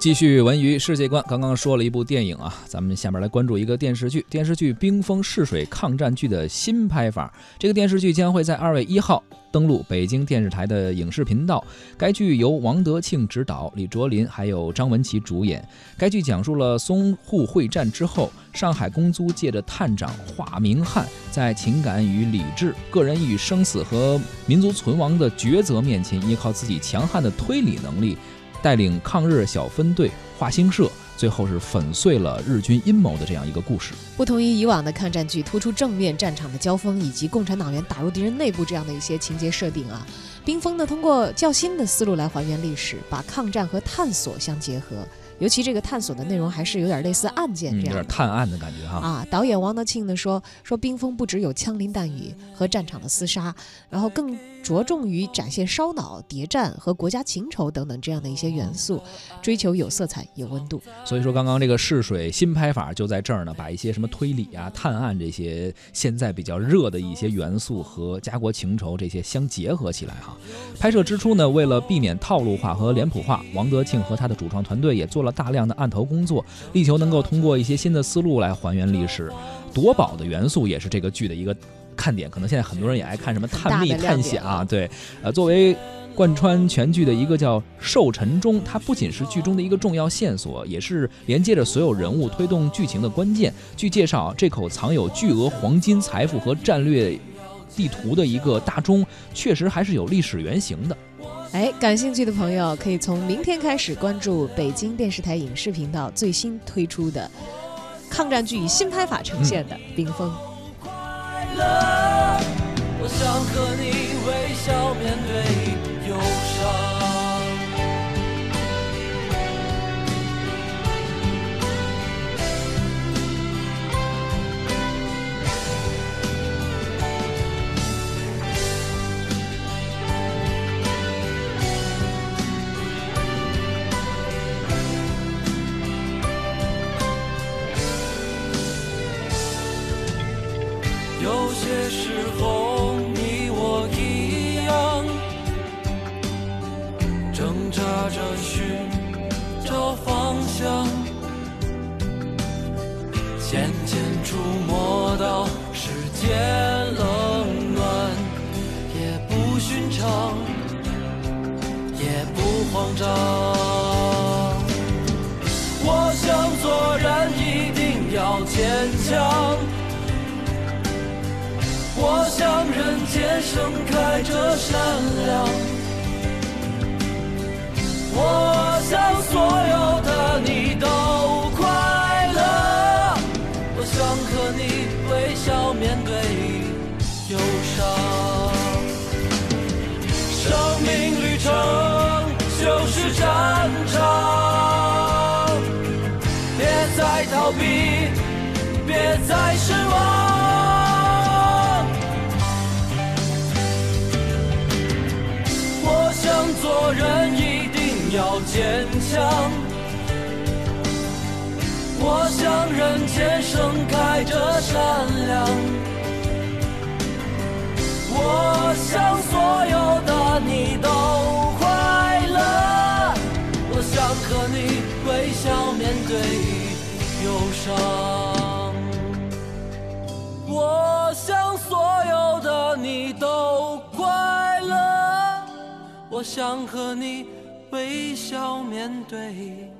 继续文娱世界观，刚刚说了一部电影啊，咱们下面来关注一个电视剧。电视剧《冰封逝水》抗战剧的新拍法，这个电视剧将会在二月一号登陆北京电视台的影视频道。该剧由王德庆执导，李卓林还有张文琪主演。该剧讲述了淞沪会战之后，上海公租借着探长华明汉，在情感与理智、个人与生死和民族存亡的抉择面前，依靠自己强悍的推理能力。带领抗日小分队华兴社，最后是粉碎了日军阴谋的这样一个故事。不同于以往的抗战剧，突出正面战场的交锋以及共产党员打入敌人内部这样的一些情节设定啊，冰封呢通过较新的思路来还原历史，把抗战和探索相结合。尤其这个探索的内容还是有点类似案件这样，有点探案的感觉哈。啊，导演王德庆呢说说冰封不只有枪林弹雨和战场的厮杀，然后更着重于展现烧脑、谍战和国家情仇等等这样的一些元素，追求有色彩、有温度。所以说，刚刚这个试水新拍法就在这儿呢，把一些什么推理啊、探案这些现在比较热的一些元素和家国情仇这些相结合起来哈。拍摄之初呢，为了避免套路化和脸谱化，王德庆和他的主创团队也做了。大量的案头工作，力求能够通过一些新的思路来还原历史。夺宝的元素也是这个剧的一个看点。可能现在很多人也爱看什么探秘、探险啊。对，呃，作为贯穿全剧的一个叫寿辰钟，它不仅是剧中的一个重要线索，也是连接着所有人物、推动剧情的关键。据介绍，这口藏有巨额黄金财富和战略地图的一个大钟，确实还是有历史原型的。哎，感兴趣的朋友可以从明天开始关注北京电视台影视频道最新推出的抗战剧以新拍法呈现的《冰封》。我想和你微笑面对时候，你我一样，挣扎着寻找方向，渐渐触摸到世间冷暖，也不寻常，也不慌张。想人间盛开着善良，我想所有的你都快乐，我想和你微笑面对忧伤。生命旅程就是战场，别再逃避，别再失望。坚强，我想人间盛开着善良，我想所有的你都快乐，我想和你微笑面对忧伤，我想所有的你都快乐。我想和你微笑面对。